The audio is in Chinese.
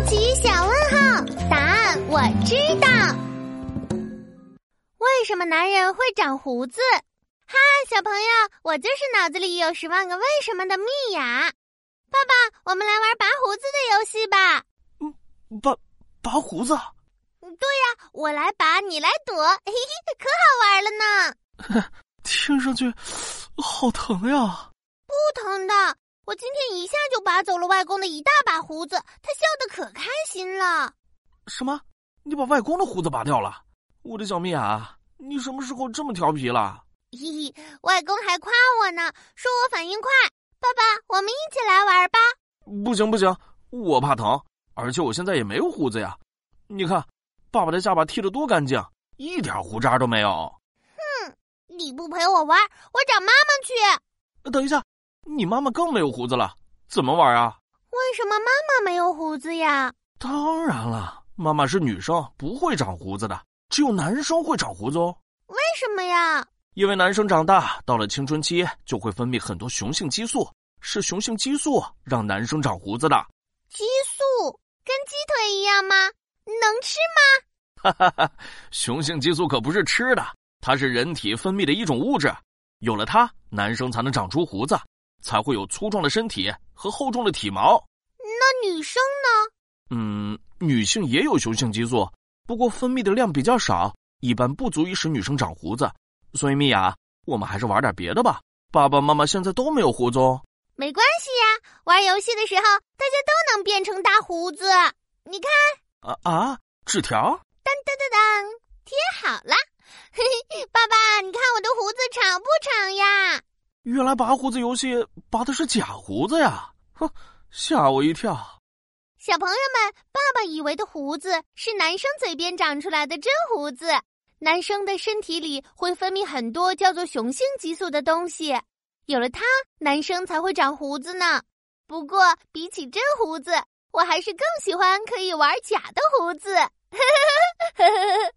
好奇小问号，答案我知道。为什么男人会长胡子？嗨，小朋友，我就是脑子里有十万个为什么的蜜雅。爸爸，我们来玩拔胡子的游戏吧。嗯，拔拔胡子？对呀，我来拔，你来躲，嘿嘿，可好玩了呢。听上去好疼呀！不疼的。我今天一下就拔走了外公的一大把胡子，他笑得可开心了。什么？你把外公的胡子拔掉了？我的小蜜啊，你什么时候这么调皮了？嘿嘿，外公还夸我呢，说我反应快。爸爸，我们一起来玩吧。不行不行，我怕疼，而且我现在也没有胡子呀。你看，爸爸的下巴剃得多干净，一点胡渣都没有。哼，你不陪我玩，我找妈妈去。等一下。你妈妈更没有胡子了，怎么玩啊？为什么妈妈没有胡子呀？当然了，妈妈是女生，不会长胡子的，只有男生会长胡子哦。为什么呀？因为男生长大到了青春期就会分泌很多雄性激素，是雄性激素让男生长胡子的。激素跟鸡腿一样吗？能吃吗？哈哈哈，雄性激素可不是吃的，它是人体分泌的一种物质，有了它，男生才能长出胡子。才会有粗壮的身体和厚重的体毛。那女生呢？嗯，女性也有雄性激素，不过分泌的量比较少，一般不足以使女生长胡子。所以，米娅，我们还是玩点别的吧。爸爸妈妈现在都没有胡子哦。没关系呀，玩游戏的时候大家都能变成大胡子。你看，啊啊，纸条，当当当当，贴好了。嘿嘿，爸爸，你看我的胡子长不长呀？原来拔胡子游戏拔的是假胡子呀！哼，吓我一跳。小朋友们，爸爸以为的胡子是男生嘴边长出来的真胡子。男生的身体里会分泌很多叫做雄性激素的东西，有了它，男生才会长胡子呢。不过，比起真胡子，我还是更喜欢可以玩假的胡子。呵呵呵呵呵呵